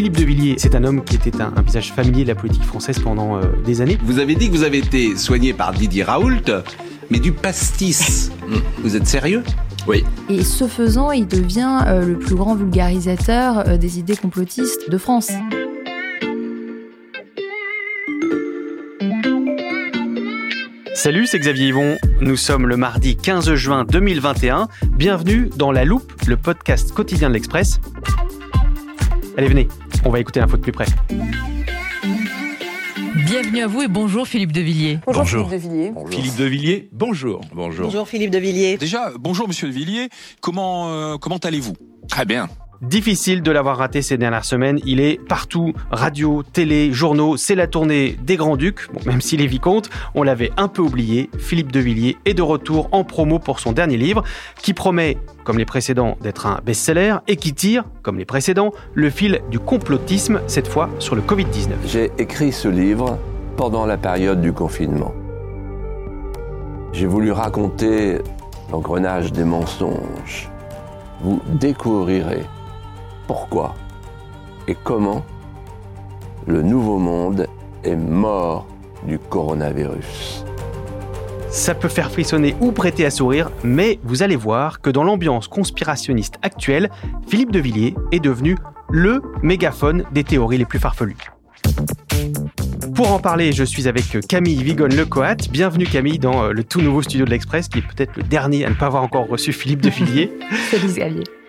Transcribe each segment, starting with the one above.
Philippe de Villiers, c'est un homme qui était un, un visage familier de la politique française pendant euh, des années. Vous avez dit que vous avez été soigné par Didier Raoult, mais du pastis. vous êtes sérieux? Oui. Et ce faisant, il devient euh, le plus grand vulgarisateur euh, des idées complotistes de France. Salut, c'est Xavier Yvon. Nous sommes le mardi 15 juin 2021. Bienvenue dans La Loupe, le podcast quotidien de l'Express. Allez, venez, on va écouter l'info de plus près. Bienvenue à vous et bonjour Philippe de Villiers. Bonjour, Bonjour. Philippe de Villiers. Philippe de Villiers, bonjour. Bonjour. Bonjour Philippe de Villiers. Déjà, bonjour Monsieur de Villiers, comment, euh, comment allez-vous? Très bien. Difficile de l'avoir raté ces dernières semaines. Il est partout, radio, télé, journaux. C'est la tournée des Grands-Ducs. Bon, même s'il est vicomte, on l'avait un peu oublié. Philippe de Villiers est de retour en promo pour son dernier livre, qui promet, comme les précédents, d'être un best-seller et qui tire, comme les précédents, le fil du complotisme, cette fois sur le Covid-19. J'ai écrit ce livre pendant la période du confinement. J'ai voulu raconter l'engrenage des mensonges. Vous découvrirez pourquoi et comment le nouveau monde est mort du coronavirus. Ça peut faire frissonner ou prêter à sourire, mais vous allez voir que dans l'ambiance conspirationniste actuelle, Philippe de Villiers est devenu le mégaphone des théories les plus farfelues. Pour en parler, je suis avec Camille Vigonne-Lecoat. Bienvenue Camille dans euh, le tout nouveau studio de l'Express, qui est peut-être le dernier à ne pas avoir encore reçu Philippe de Villiers. Salut Xavier.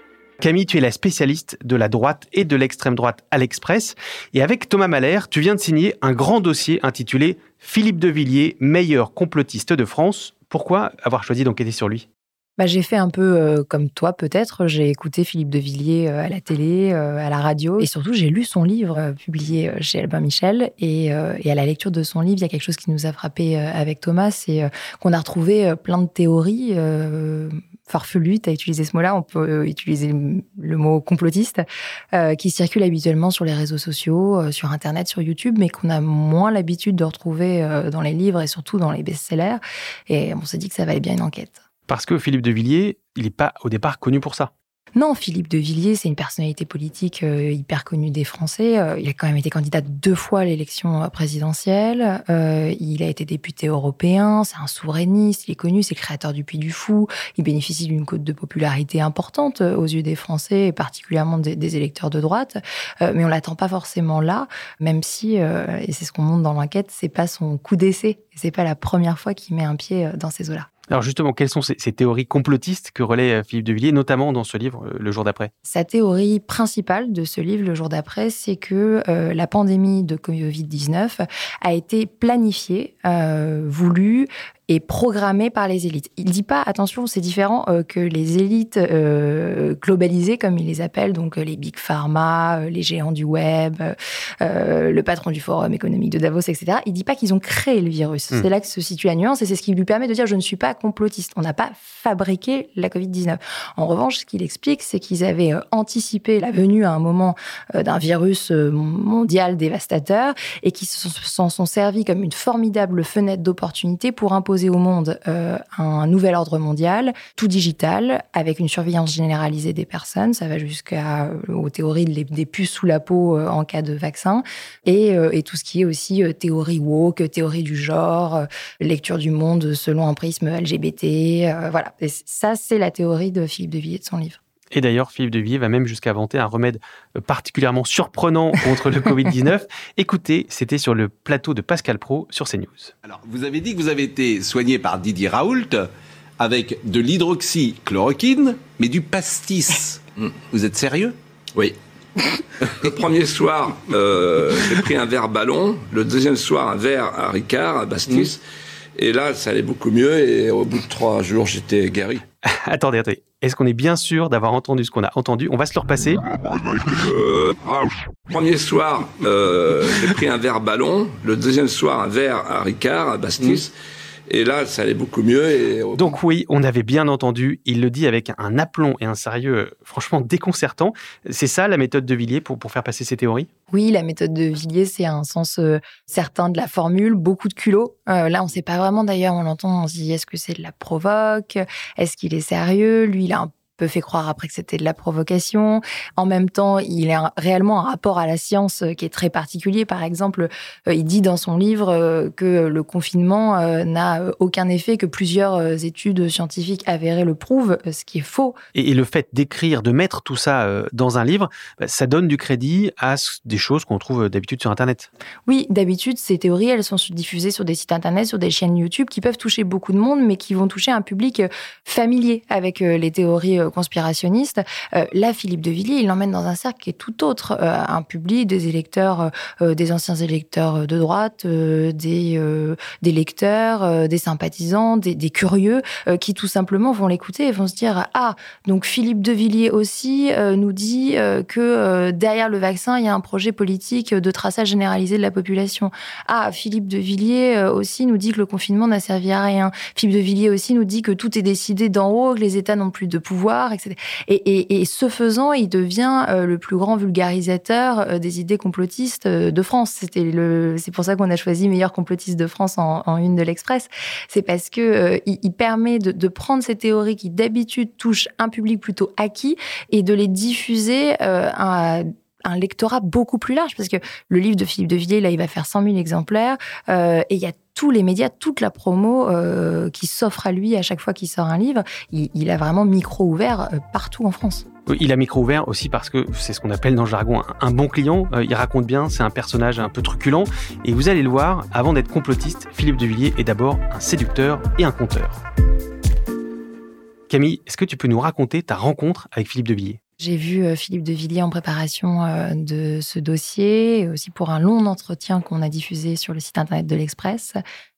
Camille, tu es la spécialiste de la droite et de l'extrême droite à l'Express. Et avec Thomas Mahler, tu viens de signer un grand dossier intitulé Philippe de Villiers, meilleur complotiste de France. Pourquoi avoir choisi d'enquêter sur lui? Bah, j'ai fait un peu euh, comme toi peut-être. J'ai écouté Philippe de Villiers euh, à la télé, euh, à la radio. Et surtout, j'ai lu son livre publié chez Albin Michel. Et, et à la lecture de son livre, il y a quelque chose qui nous a frappé avec Thomas. C'est qu'on a retrouvé plein de théories farfelues. Tu as utilisé ce mot-là. On peut euh, utiliser le mot complotiste euh, qui circulent habituellement sur les réseaux sociaux, euh, sur Internet, sur YouTube, mais qu'on a moins l'habitude de retrouver dans les livres et surtout dans les best-sellers. Et on s'est dit que ça valait bien une enquête. Parce que Philippe de Villiers, il n'est pas au départ connu pour ça. Non, Philippe de Villiers, c'est une personnalité politique euh, hyper connue des Français. Euh, il a quand même été candidat deux fois à l'élection présidentielle. Euh, il a été député européen. C'est un souverainiste. Il est connu. C'est le créateur du Puy du Fou. Il bénéficie d'une cote de popularité importante aux yeux des Français, et particulièrement des, des électeurs de droite. Mais on l'attend pas forcément là, même si, et c'est ce qu'on montre dans l'enquête, c'est pas son coup d'essai. C'est pas la première fois qu'il met un pied dans ces eaux-là. Alors justement, quelles sont ces, théories complotistes que relaie euh, Philippe de Villiers, notamment dans ce livre, euh, Le jour d'après? Sa théorie principale de ce livre, le jour d'après, c'est que euh, la pandémie de Covid-19 a été planifiée, voulue et programmée par les élites. Il dit pas, attention, c'est différent euh, que les élites euh, globalisées, comme il les appelle, donc euh, les big pharma, les géants du web, euh, le patron du forum économique de Davos, etc. Il dit pas qu'ils ont créé le virus. Hmm. C'est là que se situe la nuance et c'est ce qui lui permet de dire je ne suis pas complotiste. On n'a pas fabriqué la Covid-19. En revanche, ce qu'il explique, c'est qu'ils avaient anticipé la venue à un moment d'un virus mondial dévastateur et qui se- s'en sont servis comme une formidable fenêtre d'opportunité pour imposer au monde euh, un nouvel ordre mondial, tout digital, avec une surveillance généralisée des personnes. Ça va jusqu'à euh, théories des puces sous la peau euh, en cas de vaccin et, et tout ce qui est aussi théorie woke, théorie du genre, lecture du monde selon un prisme LGBT. voilà. Et ça, c'est la théorie de Philippe de Villiers de son livre. Et d'ailleurs, Philippe de Villiers va même jusqu'à inventer un remède euh, particulièrement surprenant contre le Covid-19. Écoutez, c'était sur le plateau de Pascal Pro sur CNews. Alors, vous avez dit que vous avez été soigné par Didier Raoult avec de l'hydroxychloroquine, mais du pastis. vous êtes sérieux? Oui. Le premier soir, euh, j'ai pris un verre ballon. Le deuxième soir, un verre à Ricard, à Bastis. Et là, ça allait beaucoup mieux. Et au bout de trois jours, j'étais guéri. attendez, attendez. Est-ce qu'on est bien sûr d'avoir entendu ce qu'on a entendu? On va se le repasser. Euh, premier soir, euh, j'ai pris un verre ballon. Le deuxième soir, un verre à Ricard, à Bastis. Et là, ça allait beaucoup mieux. Et... Donc oui, on avait bien entendu. Il le dit avec un aplomb et un sérieux euh, franchement déconcertant. C'est ça la méthode de Villiers pour, pour faire passer ses théories? Oui, la méthode de Villiers, c'est un sens euh, certain de la formule, beaucoup de culot. Euh, là, on ne sait pas vraiment d'ailleurs, on l'entend, on se dit est-ce que c'est de la provoque? Est-ce qu'il est sérieux? Lui, il a un fait croire après que c'était de la provocation. En même temps, il a réellement un rapport à la science euh, qui est très particulier. Par exemple, euh, il dit dans son livre euh, que le confinement n'a aucun effet, que plusieurs études scientifiques avérées le prouvent, ce qui est faux. Et le fait d'écrire, de mettre tout ça dans un livre, bah, ça donne du crédit à des choses qu'on trouve d'habitude sur Internet. Oui, d'habitude, ces théories, elles sont diffusées sur des sites Internet, sur des chaînes YouTube qui peuvent toucher beaucoup de monde, mais qui vont toucher un public familier avec les théories conspirationniste. Euh, là, Philippe de Villiers, il l'emmène dans un cercle qui est tout autre, euh, un public, des électeurs, euh, des anciens électeurs de droite, des, des lecteurs, des sympathisants, des, des curieux, qui tout simplement vont l'écouter et vont se dire ah donc Philippe de Villiers aussi nous dit que derrière le vaccin il y a un projet politique de traçage généralisé de la population. Ah Philippe de Villiers aussi nous dit que le confinement n'a servi à rien. Philippe de Villiers aussi nous dit que tout est décidé d'en haut, que les États n'ont plus de pouvoir, etc. Et, ce faisant, il devient euh, le plus grand vulgarisateur euh, des idées complotistes euh, de France. C'était c'est pour ça qu'on a choisi meilleur complotiste de France en, une de l'Express. C'est parce que il, permet de, prendre ces théories qui d'habitude touchent un public plutôt acquis et de les diffuser à un lectorat beaucoup plus large parce que le livre de Philippe de Villiers, là, il va faire 100 000 exemplaires et il y a tous les médias, toute la promo euh, qui s'offre à lui à chaque fois qu'il sort un livre. Il, a vraiment micro ouvert euh, partout en France. Il a micro ouvert aussi parce que c'est ce qu'on appelle dans le jargon un, bon client. Euh, il raconte bien, c'est un personnage un peu truculent. Et vous allez le voir, avant d'être complotiste, Philippe de Villiers est d'abord un séducteur et un conteur. Camille, est-ce que tu peux nous raconter ta rencontre avec Philippe de Villiers? J'ai vu euh, Philippe de Villiers en préparation euh, de ce dossier, aussi pour un long entretien qu'on a diffusé sur le site internet de l'Express.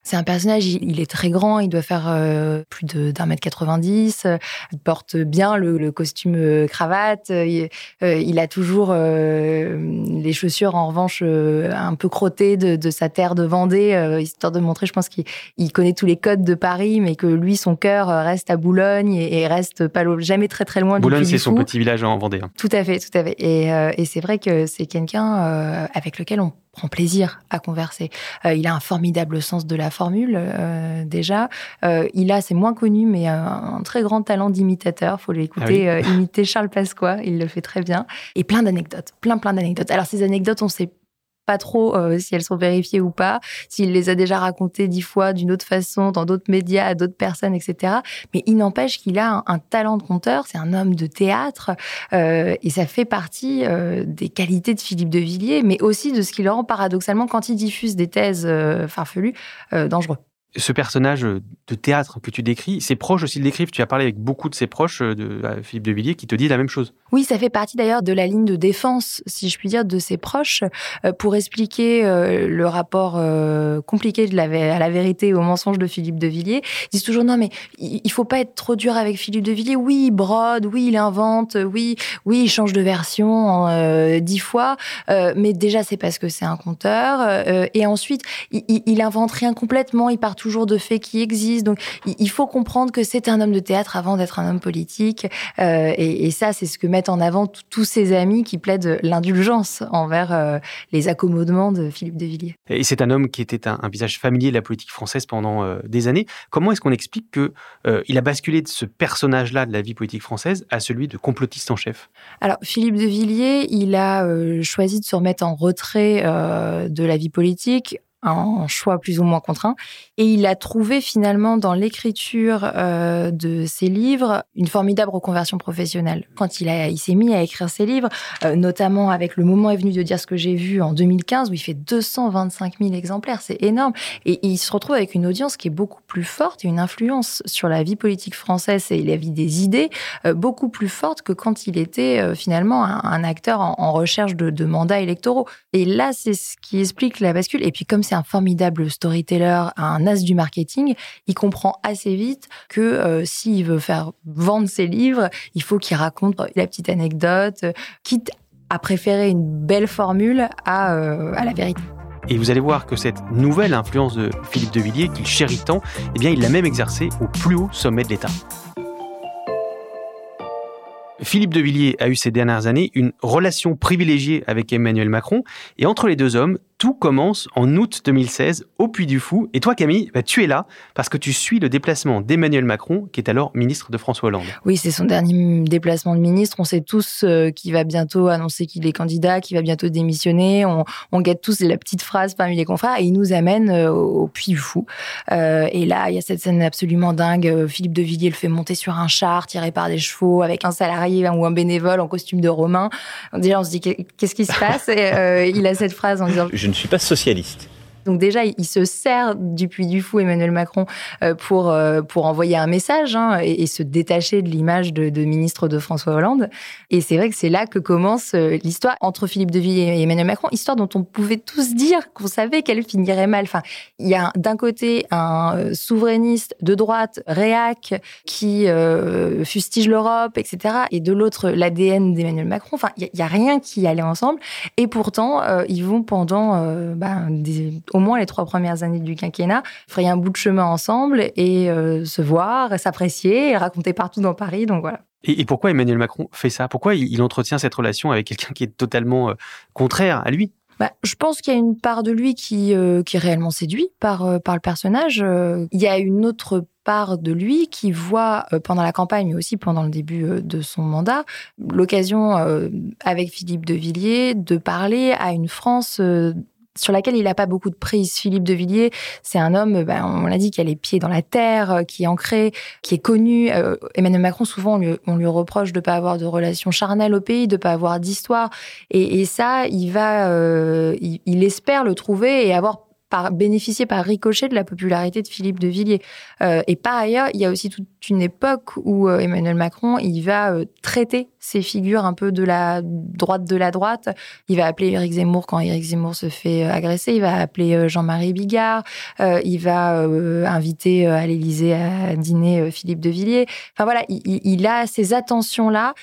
C'est un personnage, il, est très grand, il doit faire euh, plus d'un mètre 90, il porte bien le, costume euh, cravate, euh, il, a toujours les chaussures en revanche un peu crottées de, sa terre de Vendée, histoire de montrer, je pense qu'il connaît tous les codes de Paris, mais que lui, son cœur reste à Boulogne et, reste pas jamais très très loin Boulogne, c'est son petit village en Vendée. Hein. Tout à fait, tout à fait. Et, et c'est vrai que c'est quelqu'un avec lequel on prend plaisir à converser. Euh, il a un formidable sens de la formule euh, déjà. Euh, il a, c'est moins connu, mais un, très grand talent d'imitateur. Faut l'écouter ah imiter Charles Pasqua. Il le fait très bien. Et plein d'anecdotes, plein plein d'anecdotes. Alors ces anecdotes, on sait pas trop euh, si elles sont vérifiées ou pas, s'il les a déjà racontées dix fois d'une autre façon, dans d'autres médias, à d'autres personnes, etc. Mais il n'empêche qu'il a un, talent de conteur, c'est un homme de théâtre, euh, et ça fait partie euh, des qualités de Philippe de Villiers, mais aussi de ce qui le rend paradoxalement, quand il diffuse des thèses farfelues, dangereux ce personnage de théâtre que tu décris, ses proches aussi le décrivent. Tu as parlé avec beaucoup de ses proches, de Philippe de Villiers, qui te dit la même chose. Oui, ça fait partie d'ailleurs de la ligne de défense, si je puis dire, de ses proches, euh, pour expliquer euh, le rapport euh, compliqué de la, à la vérité et au mensonge de Philippe de Villiers. Ils disent toujours non, mais il faut pas être trop dur avec Philippe de Villiers. Oui, il brode, oui, il invente, oui, oui, il change de version dix fois, mais déjà c'est parce que c'est un conteur. et ensuite, il, il, invente rien complètement. Il part toujours de faits qui existent. Donc, il, faut comprendre que c'est un homme de théâtre avant d'être un homme politique. Et, et, ça, c'est ce que en avant tous ses amis qui plaident l'indulgence envers euh, les accommodements de Philippe de Villiers. Et c'est un homme qui était un, visage familier de la politique française pendant euh, des années. Comment est-ce qu'on explique que euh, il a basculé de ce personnage-là de la vie politique française à celui de complotiste en chef? Alors Philippe de Villiers, il a choisi de se remettre en retrait de la vie politique un choix plus ou moins contraint. Et il a trouvé finalement dans l'écriture euh, de ses livres une formidable reconversion professionnelle. Quand il, a, il s'est mis à écrire ses livres, euh, notamment avec Le moment est venu de dire ce que j'ai vu en 2015, où il fait 225 000 exemplaires, c'est énorme. Et, il se retrouve avec une audience qui est beaucoup plus forte et une influence sur la vie politique française et la vie des idées euh, beaucoup plus forte que quand il était finalement un, acteur en, en recherche de, de mandats électoraux. Et là, c'est ce qui explique la bascule. Et puis comme c'est un formidable storyteller, un as du marketing, il comprend assez vite que euh, s'il veut faire vendre ses livres, il faut qu'il raconte la petite anecdote, quitte à préférer une belle formule à, euh, à la vérité. Et vous allez voir que cette nouvelle influence de Philippe de Villiers, qu'il chérit tant, eh bien, il l'a même exercée au plus haut sommet de l'État. Philippe de Villiers a eu ces dernières années une relation privilégiée avec Emmanuel Macron, et entre les deux hommes, tout commence en août 2016 au Puy du Fou. Et toi, Camille, bah, tu es là parce que tu suis le déplacement d'Emmanuel Macron, qui est alors ministre de François Hollande. Oui, c'est son dernier déplacement de ministre. On sait tous euh, qu'il va bientôt annoncer qu'il est candidat, qu'il va bientôt démissionner. On, on guette tous la petite phrase parmi les confrères et il nous amène euh, au Puy du Fou. Euh, et là, il y a cette scène absolument dingue. Philippe de Villiers le fait monter sur un char tiré par des chevaux avec un salarié ou un bénévole en costume de romain. Déjà, on se dit qu'est-ce qui se passe? Et, Il a cette phrase en disant je ne suis pas socialiste. Donc déjà, il se sert du Puy du Fou, Emmanuel Macron, euh, pour, euh, pour envoyer un message hein, et, se détacher de l'image de, ministre de François Hollande. Et c'est vrai que c'est là que commence euh, l'histoire entre Philippe de Villiers et Emmanuel Macron, histoire dont on pouvait tous dire qu'on savait qu'elle finirait mal. Enfin, il y a d'un côté un souverainiste de droite, réac, qui fustige l'Europe, etc. Et de l'autre, l'ADN d'Emmanuel Macron. Enfin, il n'y a, rien qui allait ensemble. Et pourtant, ils vont pendant ben, des au moins les trois premières années du quinquennat, frayer un bout de chemin ensemble et euh, se voir, s'apprécier, raconter partout dans Paris. Donc voilà. Et, pourquoi Emmanuel Macron fait ça? Pourquoi il, entretient cette relation avec quelqu'un qui est totalement euh, contraire à lui? Bah, je pense qu'il y a une part de lui qui, euh, qui est réellement séduit par, par le personnage. Il y a une autre part de lui qui voit pendant la campagne, mais aussi pendant le début de son mandat, l'occasion avec Philippe de Villiers de parler à une France sur laquelle il n'a pas beaucoup de prise. Philippe de Villiers, c'est un homme, ben, on l'a dit, qui a les pieds dans la terre, euh, qui est ancré, qui est connu. Euh, Emmanuel Macron, souvent, on lui, reproche de ne pas avoir de relations charnelles au pays, de ne pas avoir d'histoire. Et, ça, il va, euh, il, espère le trouver et avoir par, bénéficier par ricochet de la popularité de Philippe de Villiers. et par ailleurs, il y a aussi toute une époque où Emmanuel Macron, il va traiter ces figures un peu de la droite de la droite. Il va appeler Éric Zemmour quand Éric Zemmour se fait euh, agresser. Il va appeler euh, Jean-Marie Bigard. Euh, il va inviter à l'Élysée à dîner Philippe de Villiers. Enfin voilà, il, a ces attentions-là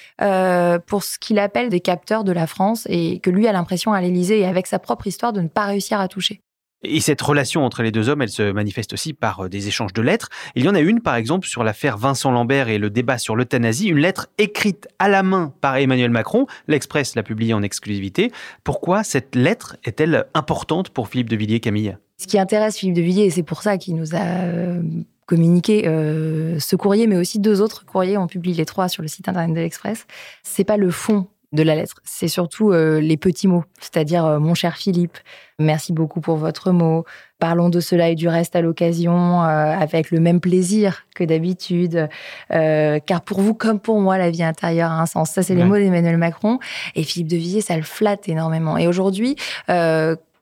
pour ce qu'il appelle des capteurs de la France et que lui a l'impression à l'Élysée et avec sa propre histoire de ne pas réussir à toucher. Et cette relation entre les deux hommes, elle se manifeste aussi par euh, des échanges de lettres. Il y en a une, par exemple, sur l'affaire Vincent Lambert et le débat sur l'euthanasie, une lettre écrite à la main par Emmanuel Macron. L'Express l'a publiée en exclusivité. Pourquoi cette lettre est-elle importante pour Philippe de Villiers, Camille? Ce qui intéresse Philippe de Villiers, et c'est pour ça qu'il nous a euh, communiqué euh, ce courrier, mais aussi deux autres courriers, on publie les trois sur le site internet de l'Express, c'est pas le fond de la lettre. C'est surtout euh, les petits mots, c'est-à-dire euh, mon cher Philippe, merci beaucoup pour votre mot. Parlons de cela et du reste à l'occasion, euh, avec le même plaisir que d'habitude, car pour vous comme pour moi, la vie intérieure a un sens. Ça, c'est les mots d'Emmanuel Macron. Et Philippe de Villiers, ça le flatte énormément. Et aujourd'hui,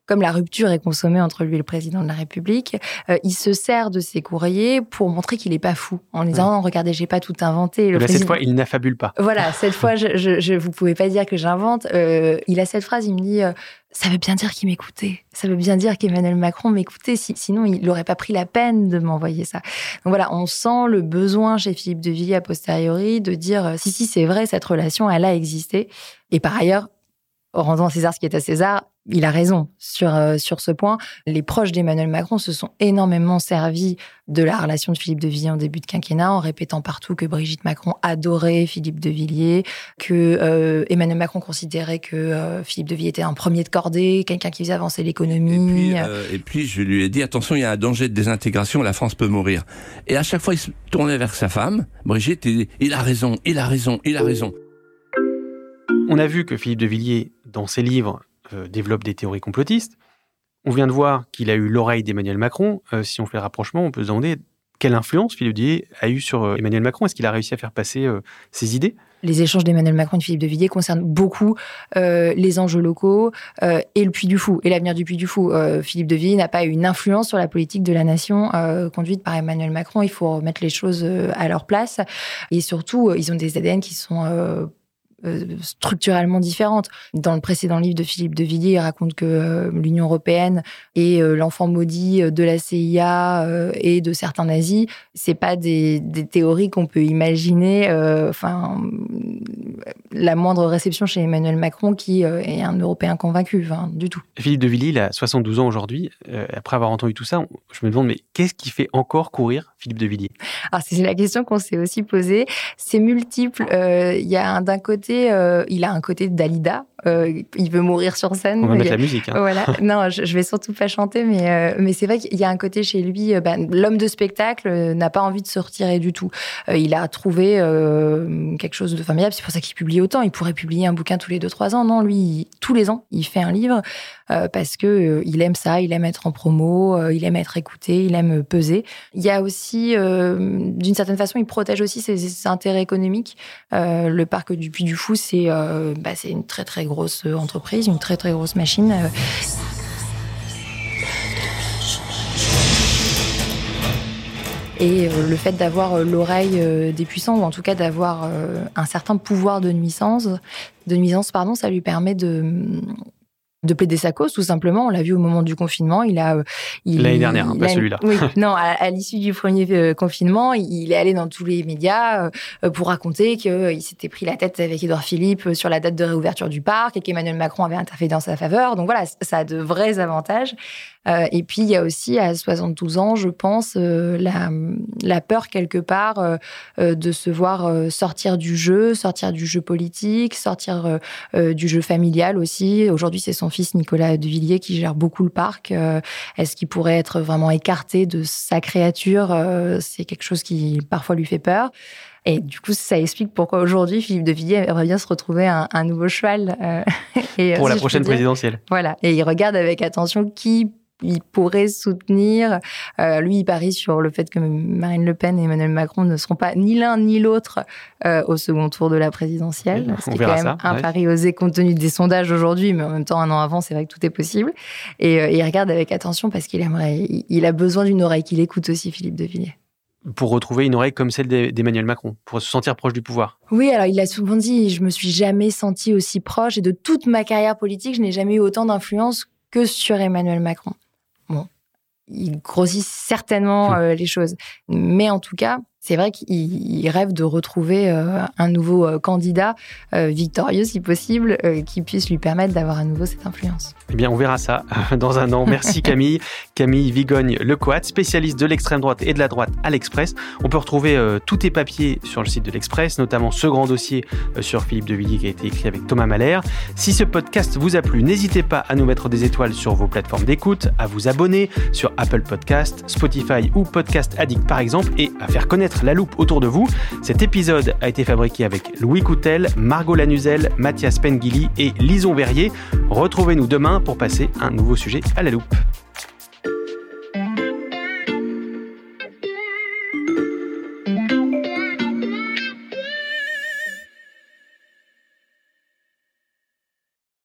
comme la rupture est consommée entre lui et le président de la République, euh, il se sert de ses courriers pour montrer qu'il n'est pas fou, en disant regardez, j'ai pas tout inventé. Cette fois, il n'affabule pas. Voilà, cette fois, je, je, je, vous pouvez pas dire que j'invente. Euh, il a cette phrase, il me dit euh, ça veut bien dire qu'il m'écoutait. Ça veut bien dire qu'Emmanuel Macron m'écoutait. sinon, il n'aurait pas pris la peine de m'envoyer ça. Donc voilà, on sent le besoin chez Philippe de Villiers a posteriori de dire si, si, c'est vrai, cette relation, elle a existé. Et par ailleurs, rendons à César ce qui est à César, il a raison sur, euh, sur ce point. Les proches d'Emmanuel Macron se sont énormément servis de la relation de Philippe de Villiers en début de quinquennat, en répétant partout que Brigitte Macron adorait Philippe de Villiers, que euh, Emmanuel Macron considérait que euh, Philippe de Villiers était un premier de cordée, quelqu'un qui faisait avancer l'économie. Et, puis, je lui ai dit, attention, il y a un danger de désintégration, la France peut mourir. Et à chaque fois, il se tournait vers sa femme, Brigitte, et il a raison, il a raison, il a raison. On a vu que Philippe de Villiers, dans ses livres, développe des théories complotistes. On vient de voir qu'il a eu l'oreille d'Emmanuel Macron. Euh, si on fait le rapprochement, on peut se demander quelle influence Philippe de Villiers a eu sur euh, Emmanuel Macron. Est-ce qu'il a réussi à faire passer euh, ses idées? Les échanges d'Emmanuel Macron et Philippe de Villiers concernent beaucoup les enjeux locaux et le Puy du Fou et l'avenir du Puy du Fou. Philippe de Villiers n'a pas eu une influence sur la politique de la nation conduite par Emmanuel Macron. Il faut remettre les choses à leur place et surtout, ils ont des ADN qui sont structurellement différentes. Dans le précédent livre de Philippe de Villiers, il raconte que euh, l'Union européenne est euh, l'enfant maudit de la CIA et de certains nazis. C'est pas des, des théories qu'on peut imaginer. Enfin, la moindre réception chez Emmanuel Macron, qui est un Européen convaincu, du tout. Philippe de Villiers, il a 72 ans aujourd'hui. après avoir entendu tout ça, je me demande, mais qu'est-ce qui fait encore courir Philippe de Villiers? Alors, c'est la question qu'on s'est aussi posée. C'est multiple. Il y a d'un côté euh, il a un côté Dalida. Euh, il veut mourir sur scène. On va mettre la musique. Hein. Voilà. non, je, vais surtout pas chanter, mais euh, mais c'est vrai qu'il y a un côté chez lui. Bah, l'homme de spectacle n'a pas envie de se retirer du tout. il a trouvé quelque chose de formidable. C'est pour ça qu'il publie autant. Il pourrait publier un bouquin tous les deux trois ans. Non, lui, tous les ans, il fait un livre parce que il aime ça. Il aime être en promo. il aime être écouté. Il aime peser. Il y a aussi, d'une certaine façon, il protège aussi ses, ses intérêts économiques. le parc du Puy du Fou, euh, bah, c'est une très très grosse entreprise, une très très grosse machine. Euh. Et euh, le fait d'avoir l'oreille des puissants, ou en tout cas d'avoir un certain pouvoir de nuisance, de nuisance pardon, ça lui permet de, de plaider sa cause, tout simplement. On l'a vu au moment du confinement. Il a, euh, l'année dernière, hein, pas celui-là. Oui, non, à, l'issue du premier euh, confinement, il est allé dans tous les médias euh, pour raconter qu'il s'était pris la tête avec Édouard Philippe sur la date de réouverture du parc et qu'Emmanuel Macron avait interféré dans sa faveur. Donc voilà, ça a de vrais avantages. Et puis, il y a aussi, à 72 ans, je pense, la, la, peur quelque part de se voir sortir du jeu, sortir du jeu politique, sortir du jeu familial aussi. Aujourd'hui, c'est son fils Nicolas de Villiers qui gère beaucoup le parc. Est-ce qu'il pourrait être vraiment écarté de sa créature? C'est quelque chose qui parfois lui fait peur. Et du coup, ça explique pourquoi aujourd'hui, Philippe de Villiers aimerait bien se retrouver un, un nouveau cheval. et, Pour la prochaine présidentielle. Voilà. Et il regarde avec attention qui il pourrait soutenir. Euh, lui, il parie sur le fait que Marine Le Pen et Emmanuel Macron ne seront pas ni l'un ni l'autre euh, au second tour de la présidentielle. C'est quand même un pari osé compte tenu des sondages aujourd'hui, mais en même temps, un an avant, c'est vrai que tout est possible. Et, euh, il regarde avec attention parce qu'il aimerait, il a besoin d'une oreille qu'il écoute aussi, Philippe de Villiers pour retrouver une oreille comme celle d'Emmanuel Macron, pour se sentir proche du pouvoir. Oui, alors il a souvent dit, je me suis jamais senti aussi proche et de toute ma carrière politique, je n'ai jamais eu autant d'influence que sur Emmanuel Macron il grossit certainement hum. euh, les choses. Mais en tout cas, c'est vrai qu'il rêve de retrouver euh, un nouveau euh, candidat victorieux, si possible, qui puisse lui permettre d'avoir à nouveau cette influence. Eh bien, on verra ça dans un an. Merci Camille. Camille Vigogne-Lecoat, spécialiste de l'extrême droite et de la droite à l'Express. On peut retrouver euh, tous tes papiers sur le site de l'Express, notamment ce grand dossier euh, sur Philippe de Villiers qui a été écrit avec Thomas Mahler. Si ce podcast vous a plu, n'hésitez pas à nous mettre des étoiles sur vos plateformes d'écoute, à vous abonner sur Apple Podcast, Spotify ou Podcast Addict par exemple, et à faire connaître la loupe autour de vous. Cet épisode a été fabriqué avec Louis Coutel, Margot Lanuzel, Mathias Pengili et Lison Verrier. Retrouvez-nous demain pour passer un nouveau sujet à la loupe.